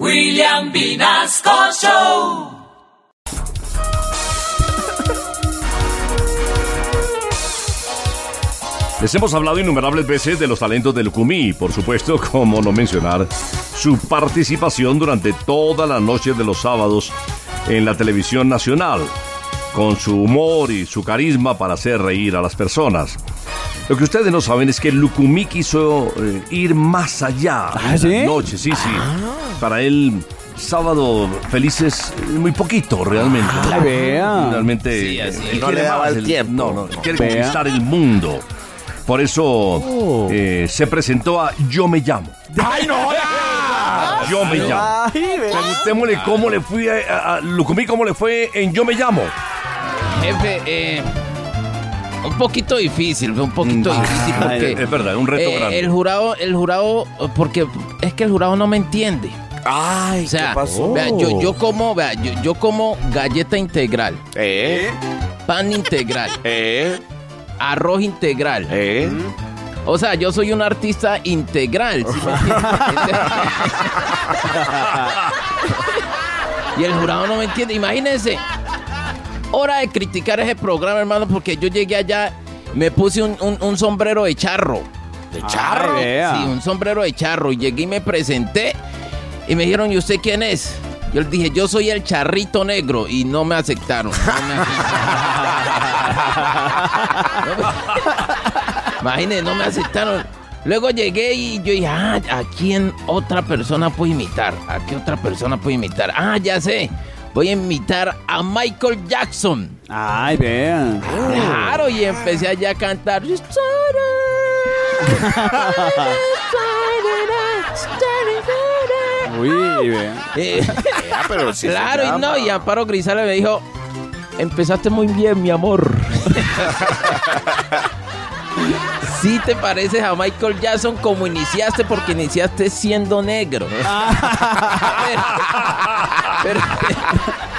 William Vinasco Show. Les hemos hablado innumerables veces de los talentos del Lucumí, por supuesto, como no mencionar su participación durante toda la noche de los sábados en la televisión nacional, con su humor y su carisma para hacer reír a las personas. Lo que ustedes no saben es que Lucumí quiso eh, ir más allá ¿Ah, en sí? la noche, sí, sí. Para él, sábado felices, eh, muy poquito realmente. Ah, vea. Realmente Sí, así eh, él No quiere le daba más, el él- tiempo. No, no, él quiere Vea. conquistar el mundo. Por eso Oh. eh, se presentó a Yo Me Llamo. ¡Ay, no! Yo Me Llamo. Preguntémosle cómo le fui a, a, a Lucumí, cómo le fue en Yo Me Llamo. Jefe, eh, un poquito difícil, un poquito difícil porque Es verdad, un reto eh, grande. el jurado, el jurado, porque es que el jurado no me entiende. Ay, O sea, ¿qué pasó? vea, yo, yo como, vea, yo, yo como galleta integral, Eh, pan integral, eh, arroz integral. eh. O sea, yo soy un artista integral. y el jurado no me entiende. Imagínense, hora de criticar ese programa, hermano, porque yo llegué allá, me puse un, un- un sombrero de charro. ¿De Ay, vea. Sí, un sombrero de charro. Y llegué y me presenté. Y me dijeron, ¿y usted quién es? Yo les dije, yo soy el charrito negro. Y no me aceptaron. No me aceptaron. Imagínense, no me aceptaron. Luego llegué y yo dije, ah, ¿a quién otra persona puedo imitar? ¿A qué otra persona puedo imitar? Ah, ya sé. Voy a imitar a Michael Jackson. Ay, vea. Claro, y empecé allá a cantar. Uy, vea. Eh, Ah, pero sí se claro, y no, y Amparo Grisales me dijo, empezaste muy bien, mi amor. Sí te pareces a Michael Jackson como iniciaste porque iniciaste siendo negro. pero,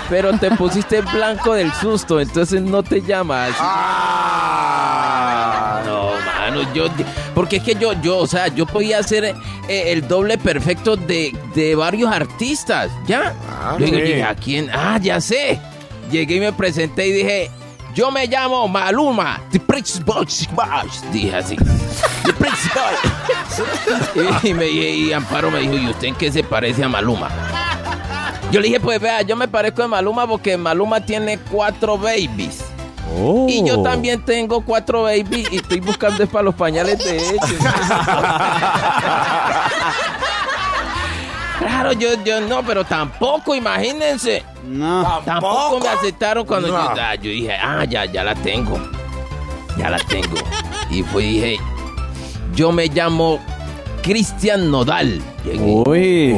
pero te pusiste blanco del susto, entonces no te llamas. Ah, No, mano, yo, porque es que yo, yo, o sea, yo podía hacer eh, el doble perfecto de, de varios artistas, ¿ya? Ah, sí. llegué, ¿a quién? Ah, ya sé. Llegué y me presenté y dije, yo me llamo Maluma, The Prince Boys, Boys", dije así. The Prince Boys. y, me, y Amparo me dijo, ¿y usted en qué se parece a Maluma? Yo le dije, pues vea, yo me parezco a Maluma porque Maluma tiene cuatro babies. Oh. Y yo también tengo cuatro babies y estoy buscando es para los pañales de ellos. claro, yo, yo no, pero tampoco, imagínense. No. Tampoco me aceptaron cuando yo, ah, yo dije, ah, ya, ya la tengo. Ya la tengo. Y fue y dije, yo me llamo Cristian Nodal. Llegué. Uy.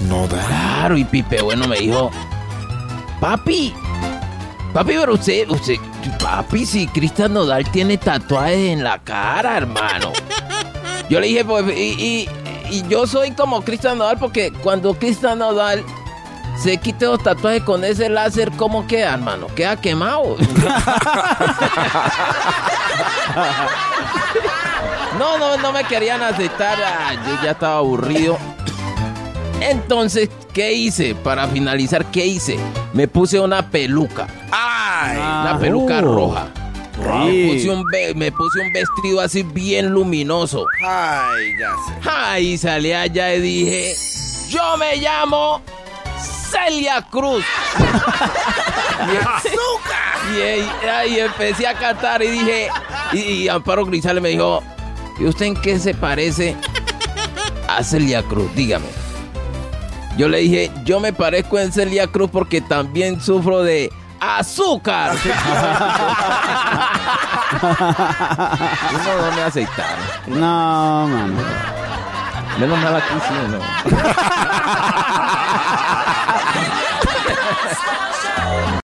no da. Claro, y Pipe Bueno me dijo, papi, papi, pero usted, usted, papi, si Cristian Nodal tiene tatuajes en la cara, hermano. Yo le dije, pues, y, y- y yo soy como Cristian Nodal porque cuando Cristian Nodal se quite los tatuajes con ese láser, ¿cómo queda, hermano? Queda quemado. No, no, no me querían aceptar. ah, yo ya estaba aburrido. Entonces, ¿qué hice? Para finalizar, ¿qué hice? Me puse una peluca, Ay, una peluca oh. Me puse, un ve- me puse un vestido así bien luminoso. ay, ya sé. Ay, salí allá y dije, yo me llamo Celia Cruz. y, y- ay, empecé a cantar y dije, y, y Amparo Grisales me dijo, ¿y usted en qué se parece a Celia Cruz? Dígame. Yo le dije, yo me parezco en Celia Cruz porque también sufro de azúcar. Y no, no me aceptaron. No, mano. Menos mal aquí sí, ¿no?